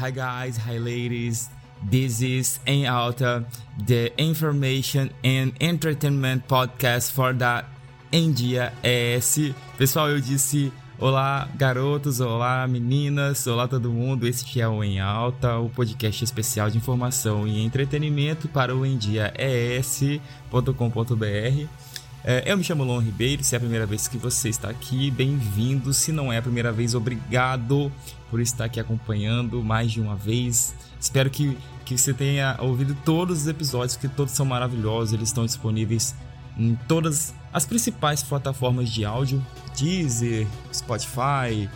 Hi guys, hi ladies. This is Em Alta, the information and entertainment podcast for the Em Dia ES. Pessoal, eu disse olá garotos, olá meninas, olá todo mundo. Este é o Em Alta, o podcast especial de informação e entretenimento para o endiaes.com.br. É, eu me chamo Lon Ribeiro, se é a primeira vez que você está aqui, bem-vindo. Se não é a primeira vez, obrigado por estar aqui acompanhando mais de uma vez. Espero que, que você tenha ouvido todos os episódios, que todos são maravilhosos. Eles estão disponíveis em todas as principais plataformas de áudio: Deezer, Spotify,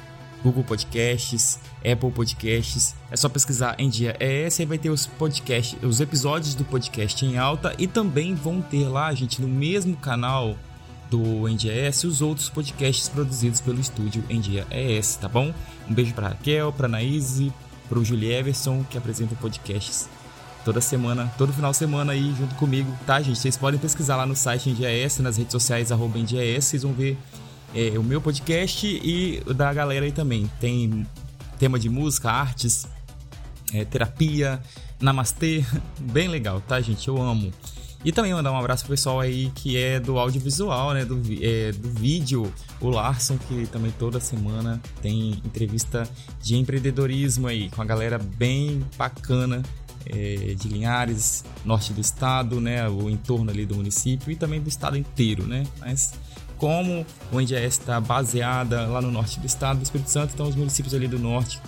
Google Podcasts, Apple Podcasts. É só pesquisar em dia ES e vai ter os podcasts, os episódios do podcast em alta e também vão ter lá, gente, no mesmo canal do NDS os outros podcasts produzidos pelo estúdio Endia ES, tá bom? Um beijo para Raquel, para Naíse, para o Julie Everson, que apresenta podcasts toda semana, todo final de semana aí junto comigo, tá, gente? Vocês podem pesquisar lá no site NDS, nas redes sociais, arroba NDS, vocês vão ver é, o meu podcast e da galera aí também. Tem tema de música, artes, é, terapia, namastê, bem legal, tá, gente? Eu amo. E também mandar um abraço pro pessoal aí que é do audiovisual, né? Do, é, do vídeo, o Larson, que também toda semana tem entrevista de empreendedorismo aí, com a galera bem bacana é, de Linhares, norte do estado, né? O entorno ali do município e também do estado inteiro, né? Mas como o NDS está baseada lá no norte do estado do Espírito Santo, então os municípios ali do norte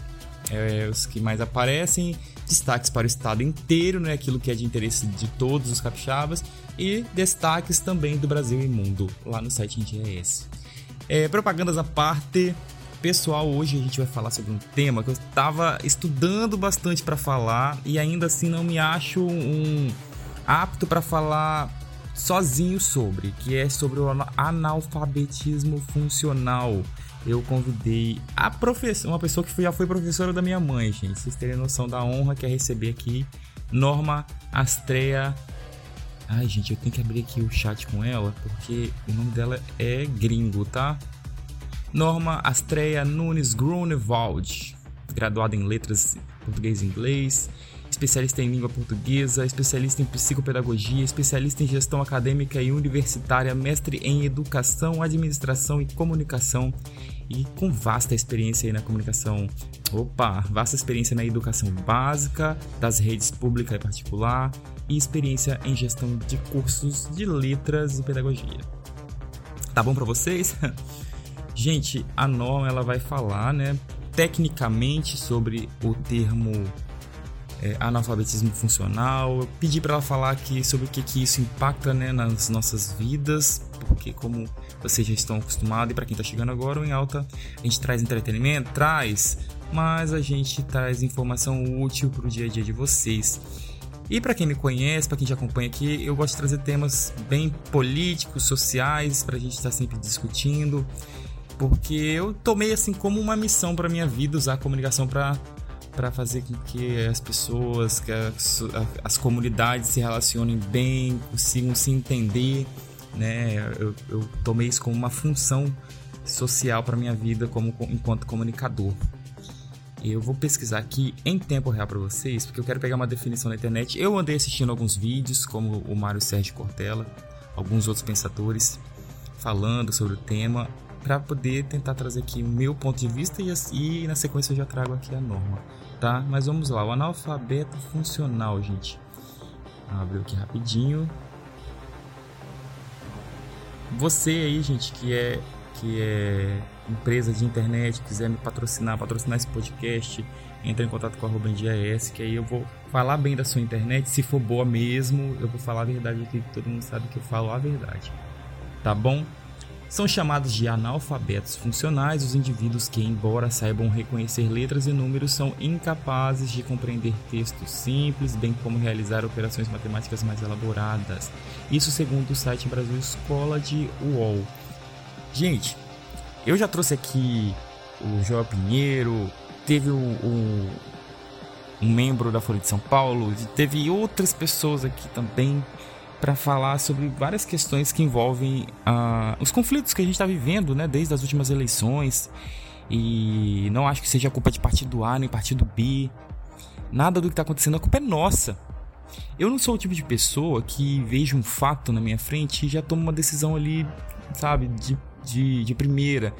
é, os que mais aparecem, destaques para o estado inteiro, né, aquilo que é de interesse de todos os capixabas, e destaques também do Brasil e mundo, lá no site NDS. É, propagandas à parte, pessoal, hoje a gente vai falar sobre um tema que eu estava estudando bastante para falar e ainda assim não me acho um apto para falar sozinho sobre, que é sobre o analfabetismo funcional. Eu convidei a professora, uma pessoa que já foi professora da minha mãe, gente. Vocês terem noção da honra que é receber aqui Norma Astrea. Ai, gente, eu tenho que abrir aqui o chat com ela, porque o nome dela é gringo, tá? Norma Astrea Nunes Grunewald, graduada em letras português e inglês, especialista em língua portuguesa, especialista em psicopedagogia, especialista em gestão acadêmica e universitária, mestre em educação, administração e comunicação e com vasta experiência na comunicação. Opa, vasta experiência na educação básica, das redes pública e particular e experiência em gestão de cursos de letras e pedagogia. Tá bom para vocês? Gente, a norma ela vai falar, né, tecnicamente sobre o termo é, analfabetismo funcional. Eu pedi para ela falar aqui sobre o que, que isso impacta né, nas nossas vidas, porque como vocês já estão acostumados e para quem está chegando agora, em alta a gente traz entretenimento, traz, mas a gente traz informação útil para o dia a dia de vocês. E para quem me conhece, para quem já acompanha aqui, eu gosto de trazer temas bem políticos, sociais, para a gente estar tá sempre discutindo, porque eu tomei assim como uma missão para minha vida usar a comunicação para para fazer com que as pessoas, que as, as, comunidades se relacionem bem, consigam se entender, né? Eu, eu tomei isso como uma função social para minha vida como enquanto comunicador. Eu vou pesquisar aqui em tempo real para vocês, porque eu quero pegar uma definição na internet. Eu andei assistindo alguns vídeos, como o Mário Sérgio Cortella, alguns outros pensadores falando sobre o tema, para poder tentar trazer aqui o meu ponto de vista e, e na sequência eu já trago aqui a norma tá? Mas vamos lá, o analfabeto funcional, gente. Abriu aqui rapidinho. Você aí, gente, que é que é empresa de internet, quiser me patrocinar, patrocinar esse podcast, entre em contato com a arroba NDAS, que aí eu vou falar bem da sua internet, se for boa mesmo, eu vou falar a verdade aqui, que todo mundo sabe que eu falo a verdade. Tá bom? São chamados de analfabetos funcionais os indivíduos que, embora saibam reconhecer letras e números, são incapazes de compreender textos simples, bem como realizar operações matemáticas mais elaboradas. Isso segundo o site Brasil Escola de UOL. Gente, eu já trouxe aqui o João Pinheiro, teve o, o, um membro da Folha de São Paulo, teve outras pessoas aqui também para falar sobre várias questões que envolvem uh, os conflitos que a gente está vivendo, né, desde as últimas eleições. E não acho que seja culpa de partido A nem partido B. Nada do que está acontecendo, a culpa é nossa. Eu não sou o tipo de pessoa que vejo um fato na minha frente e já toma uma decisão ali, sabe, de, de, de primeira.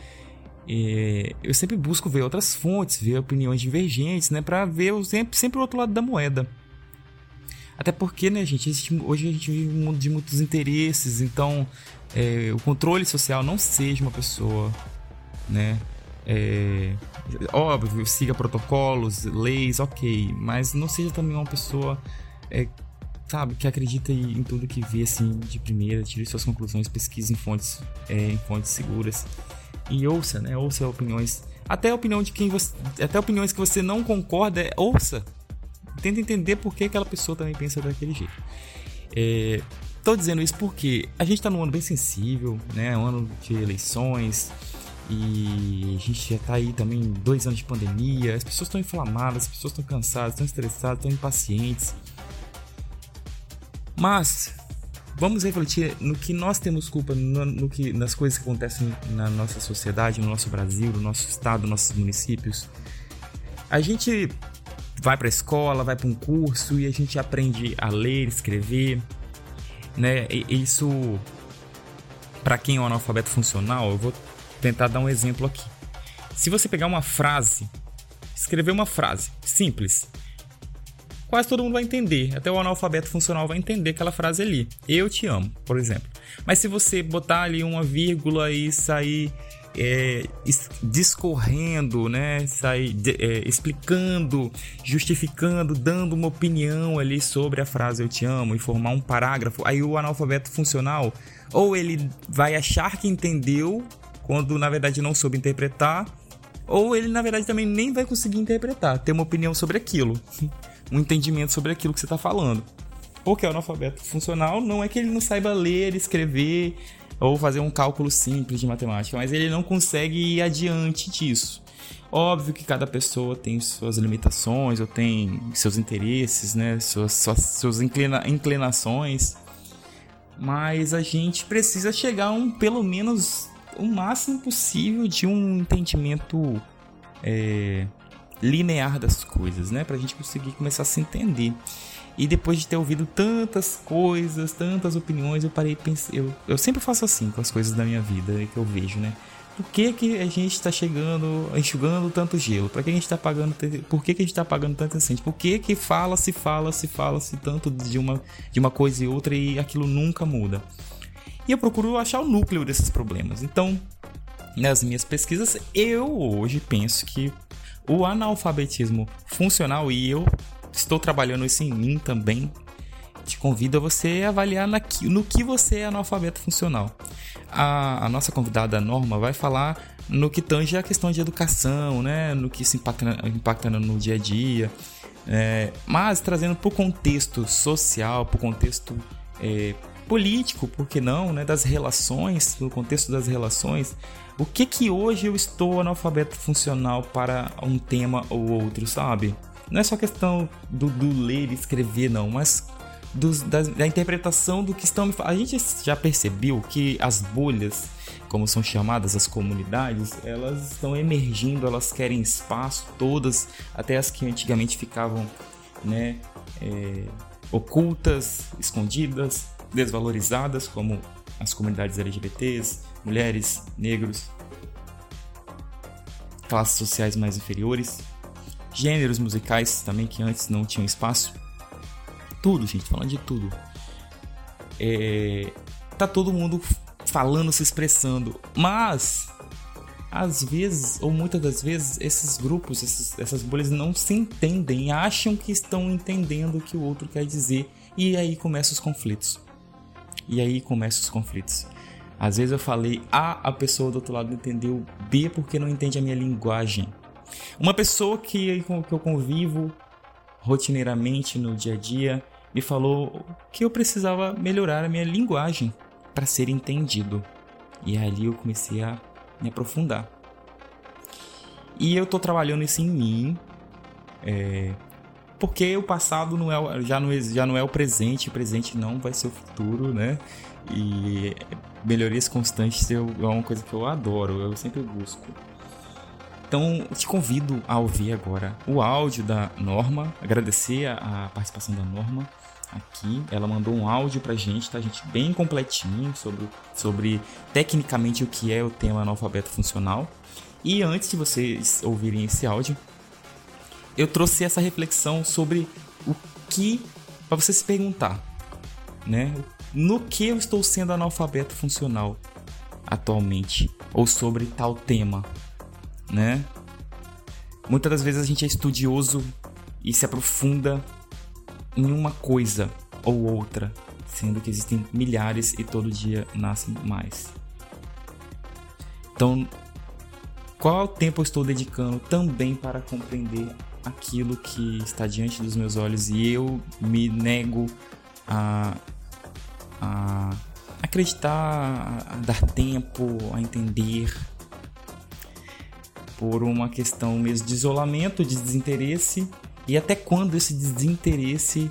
É, eu sempre busco ver outras fontes, ver opiniões divergentes, né, para ver sempre, sempre o outro lado da moeda. Até porque, né, gente, hoje a gente vive um mundo de muitos interesses, então é, o controle social não seja uma pessoa, né? É, óbvio, siga protocolos, leis, ok, mas não seja também uma pessoa, é, sabe, que acredita em tudo que vê assim de primeira, tire suas conclusões, pesquise em fontes, é, em fontes seguras e ouça, né? Ouça opiniões, até opinião de quem você, até opiniões que você não concorda, é, ouça, tenta entender por que aquela pessoa também pensa daquele jeito. É, tô dizendo isso porque a gente tá num ano bem sensível, né? Um ano de eleições. E a gente já tá aí também dois anos de pandemia. As pessoas estão inflamadas, as pessoas estão cansadas, estão estressadas, estão impacientes. Mas vamos refletir no que nós temos culpa no, no, que, nas coisas que acontecem na nossa sociedade, no nosso Brasil, no nosso estado, nos nossos municípios. A gente vai para a escola, vai para um curso e a gente aprende a ler, escrever, né? E isso para quem é um analfabeto funcional, eu vou tentar dar um exemplo aqui. Se você pegar uma frase, escrever uma frase simples, quase todo mundo vai entender. Até o analfabeto funcional vai entender aquela frase ali. Eu te amo, por exemplo. Mas se você botar ali uma vírgula e sair é, discorrendo, né, sair é, explicando, justificando, dando uma opinião ali sobre a frase eu te amo e formar um parágrafo, aí o analfabeto funcional ou ele vai achar que entendeu quando na verdade não soube interpretar, ou ele na verdade também nem vai conseguir interpretar, ter uma opinião sobre aquilo, um entendimento sobre aquilo que você está falando. Porque o analfabeto funcional não é que ele não saiba ler, escrever, ou fazer um cálculo simples de matemática, mas ele não consegue ir adiante disso. Óbvio que cada pessoa tem suas limitações, ou tem seus interesses, né, suas, suas, suas inclina, inclinações, mas a gente precisa chegar a um, pelo menos, o máximo possível de um entendimento é, linear das coisas, né, para a gente conseguir começar a se entender. E depois de ter ouvido tantas coisas, tantas opiniões, eu parei e. Eu, eu sempre faço assim com as coisas da minha vida que eu vejo, né? Por que, que a gente está chegando, enxugando tanto gelo? Para que a gente está pagando? Por que, que a gente está pagando tanto incêndio? Por que, que fala, se fala, se fala, se tanto de uma, de uma coisa e outra e aquilo nunca muda? E eu procuro achar o núcleo desses problemas. Então, nas minhas pesquisas, eu hoje penso que o analfabetismo funcional, e eu estou trabalhando isso em mim também. Te convido a você avaliar no que você é analfabeto funcional. A, a nossa convidada Norma vai falar no que tange a questão de educação, né? no que se impacta, impacta no dia a dia, é, mas trazendo para o contexto social, para o contexto é, político, por que não, né? das relações, no contexto das relações, o que que hoje eu estou analfabeto funcional para um tema ou outro, sabe? Não é só questão do, do ler e escrever, não, mas da, da, interpretação do que estão me falando. A gente já percebeu que as bolhas, como são chamadas as comunidades, elas estão emergindo, elas querem espaço, todas, até as que antigamente ficavam né, é, ocultas, escondidas, desvalorizadas, como as comunidades LGBTs, mulheres, negros, classes sociais mais inferiores gêneros musicais também que antes não tinham espaço. Tudo, gente, falando de tudo. É, tá todo mundo falando, se expressando, mas às vezes, ou muitas das vezes, esses grupos, esses, essas bolhas não se entendem, acham que estão entendendo o que o outro quer dizer, e aí começam os conflitos. E aí começam os conflitos. Às vezes eu falei A, a pessoa do outro lado entendeu B porque não entende a minha linguagem. Uma pessoa que, que eu convivo rotineiramente no dia a dia me falou que eu precisava melhorar a minha linguagem para ser entendido. E ali eu comecei a me aprofundar. E eu tô trabalhando isso em mim, é, porque o passado não é, já, não, é, já não é o presente, o presente não vai ser o futuro, né? E melhorias constantes é uma coisa que eu adoro, eu sempre busco. Então, te convido a ouvir agora o áudio da Norma, agradecer a, participação da Norma aqui. Ela mandou um áudio pra gente, tá, gente? Bem completinho sobre, sobre tecnicamente o que é o tema analfabeto funcional. E antes de vocês ouvirem esse áudio, eu trouxe essa reflexão sobre o que para você se perguntar, né? No que eu estou sendo analfabeto funcional atualmente ou sobre tal tema, né? Muitas das vezes a gente é estudioso e se aprofunda em uma coisa ou outra, sendo que existem milhares e todo dia nascem mais. Então, qual tempo eu estou dedicando também para compreender aquilo que está diante dos meus olhos e eu me nego a, a acreditar, a dar tempo, a entender por uma questão mesmo de isolamento, de desinteresse e até quando esse desinteresse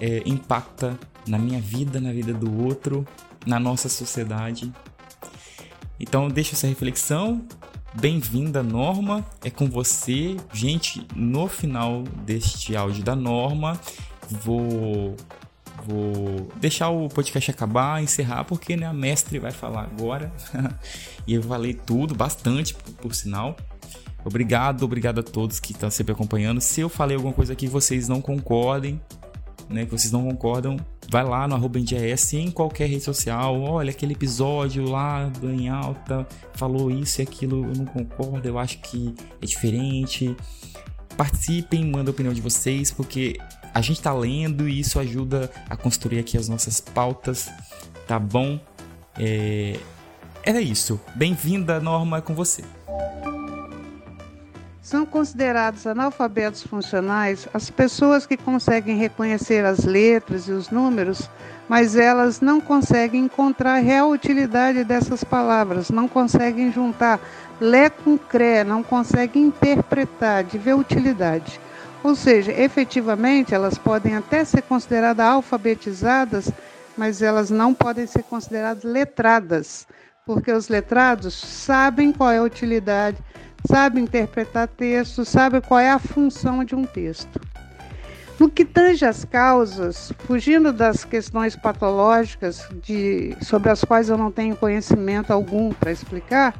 é, impacta na minha vida, na vida do outro, na nossa sociedade. Então deixo essa reflexão Bem-vinda, Norma. É com você. Gente, no final deste áudio da Norma, vou vou deixar o podcast acabar, encerrar, porque né, a mestre vai falar agora. e eu falei tudo, bastante, por, por, sinal. Obrigado, obrigado a todos que estão sempre acompanhando. Se eu falei alguma coisa que vocês não concordem, né, que vocês não concordam, vai lá no arroba NDS em qualquer rede social. Olha, aquele episódio lá Em Alta falou isso e aquilo, eu não concordo, eu acho que é diferente. Participem, mandem a opinião de vocês, porque a gente tá lendo e isso ajuda a construir aqui as nossas pautas, tá bom? É... Era isso. Bem-vinda, Norma, com você. São considerados analfabetos funcionais as pessoas que conseguem reconhecer as letras e os números, mas elas não conseguem encontrar a real utilidade dessas palavras, não conseguem juntar lé com cré, não conseguem interpretar, de ver utilidade. Ou seja, efetivamente elas podem até ser consideradas alfabetizadas, mas elas não podem ser consideradas letradas, porque os letrados sabem qual é a utilidade sabe interpretar texto, sabe qual é a função de um texto. No que tange às causas, fugindo das questões patológicas de, sobre as quais eu não tenho conhecimento algum para explicar,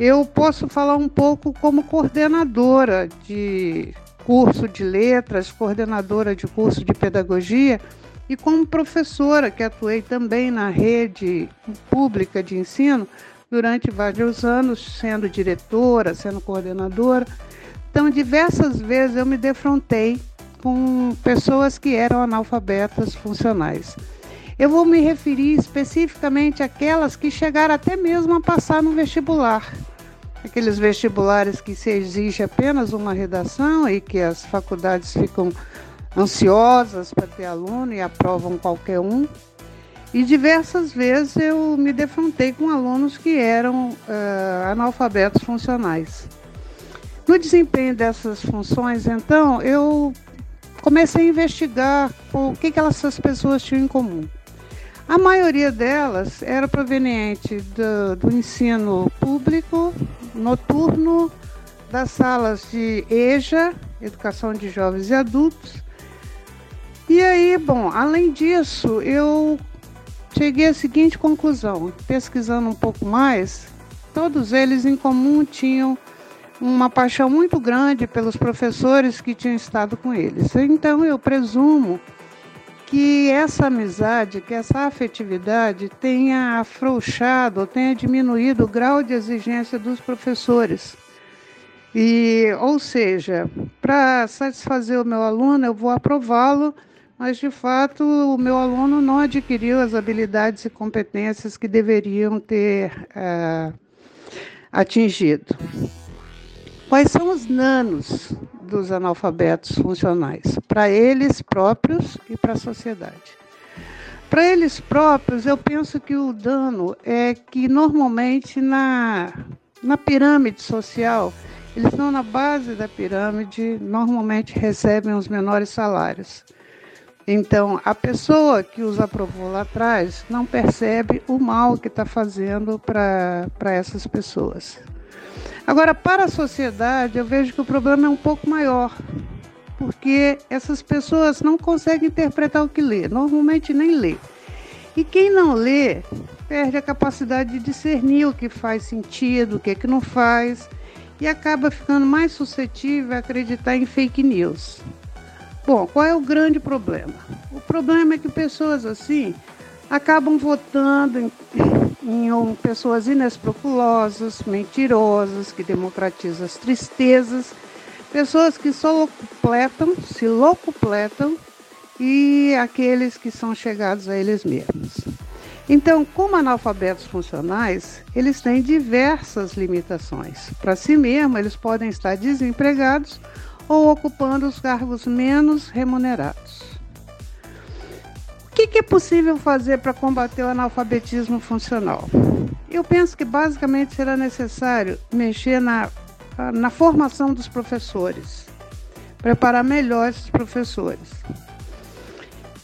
eu posso falar um pouco como coordenadora de curso de letras, coordenadora de curso de pedagogia e como professora que atuei também na rede pública de ensino durante vários anos, sendo diretora, sendo coordenadora. Então, diversas vezes eu me defrontei com pessoas que eram analfabetas funcionais. Eu vou me referir especificamente àquelas que chegaram até mesmo a passar no vestibular. Aqueles vestibulares que se exige apenas uma redação e que as faculdades ficam ansiosas para ter aluno e aprovam qualquer um. E diversas vezes eu me defrontei com alunos que eram uh, analfabetos funcionais. No desempenho dessas funções, então, eu comecei a investigar o que, que essas pessoas tinham em comum. A maioria delas era proveniente do, do ensino público, noturno, das salas de EJA, Educação de Jovens e Adultos. E aí, bom, além disso, eu cheguei à seguinte conclusão: pesquisando um pouco mais, todos eles em comum tinham uma paixão muito grande pelos professores que tinham estado com eles. Então eu presumo que essa amizade, que essa afetividade tenha afrouxado, tenha diminuído o grau de exigência dos professores. E, ou seja, para satisfazer o meu aluno, eu vou aprová-lo mas de fato o meu aluno não adquiriu as habilidades e competências que deveriam ter é, atingido. Quais são os nanos dos analfabetos funcionais? Para eles próprios e para a sociedade. Para eles próprios, eu penso que o dano é que normalmente na, na pirâmide social, eles estão na base da pirâmide, normalmente recebem os menores salários. Então, a pessoa que os aprovou lá atrás não percebe o mal que está fazendo para essas pessoas. Agora, para a sociedade, eu vejo que o problema é um pouco maior, porque essas pessoas não conseguem interpretar o que lê, normalmente nem lê. E quem não lê perde a capacidade de discernir o que faz sentido, o que, é que não faz, e acaba ficando mais suscetível a acreditar em fake news. Bom, qual é o grande problema? O problema é que pessoas assim acabam votando em, em pessoas inescrupulosas, mentirosas, que democratizam as tristezas, pessoas que só locupletam, se locupletam e aqueles que são chegados a eles mesmos. Então, como analfabetos funcionais, eles têm diversas limitações. Para si mesmo, eles podem estar desempregados ou ocupando os cargos menos remunerados. O que, que é possível fazer para combater o analfabetismo funcional? Eu penso que basicamente será necessário mexer na, na formação dos professores, preparar melhor esses professores.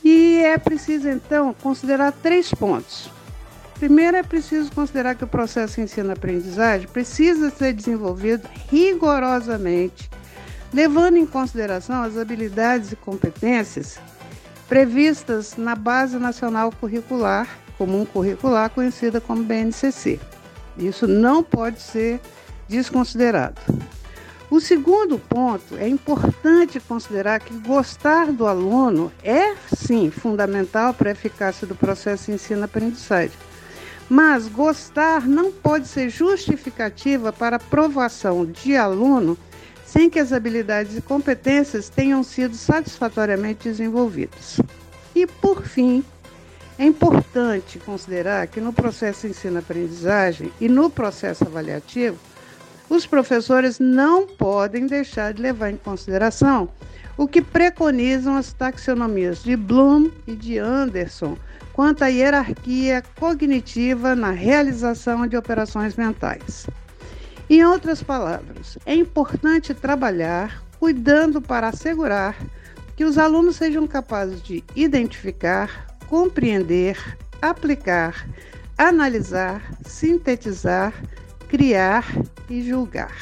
E é preciso então considerar três pontos. Primeiro, é preciso considerar que o processo ensino-aprendizagem precisa ser desenvolvido rigorosamente levando em consideração as habilidades e competências previstas na Base Nacional Curricular, Comum Curricular, conhecida como BNCC. Isso não pode ser desconsiderado. O segundo ponto é importante considerar que gostar do aluno é sim fundamental para a eficácia do processo ensino-aprendizagem. Mas gostar não pode ser justificativa para aprovação de aluno sem que as habilidades e competências tenham sido satisfatoriamente desenvolvidas. E, por fim, é importante considerar que no processo ensino-aprendizagem e no processo avaliativo, os professores não podem deixar de levar em consideração o que preconizam as taxonomias de Bloom e de Anderson quanto à hierarquia cognitiva na realização de operações mentais. Em outras palavras, é importante trabalhar cuidando para assegurar que os alunos sejam capazes de identificar, compreender, aplicar, analisar, sintetizar, criar e julgar.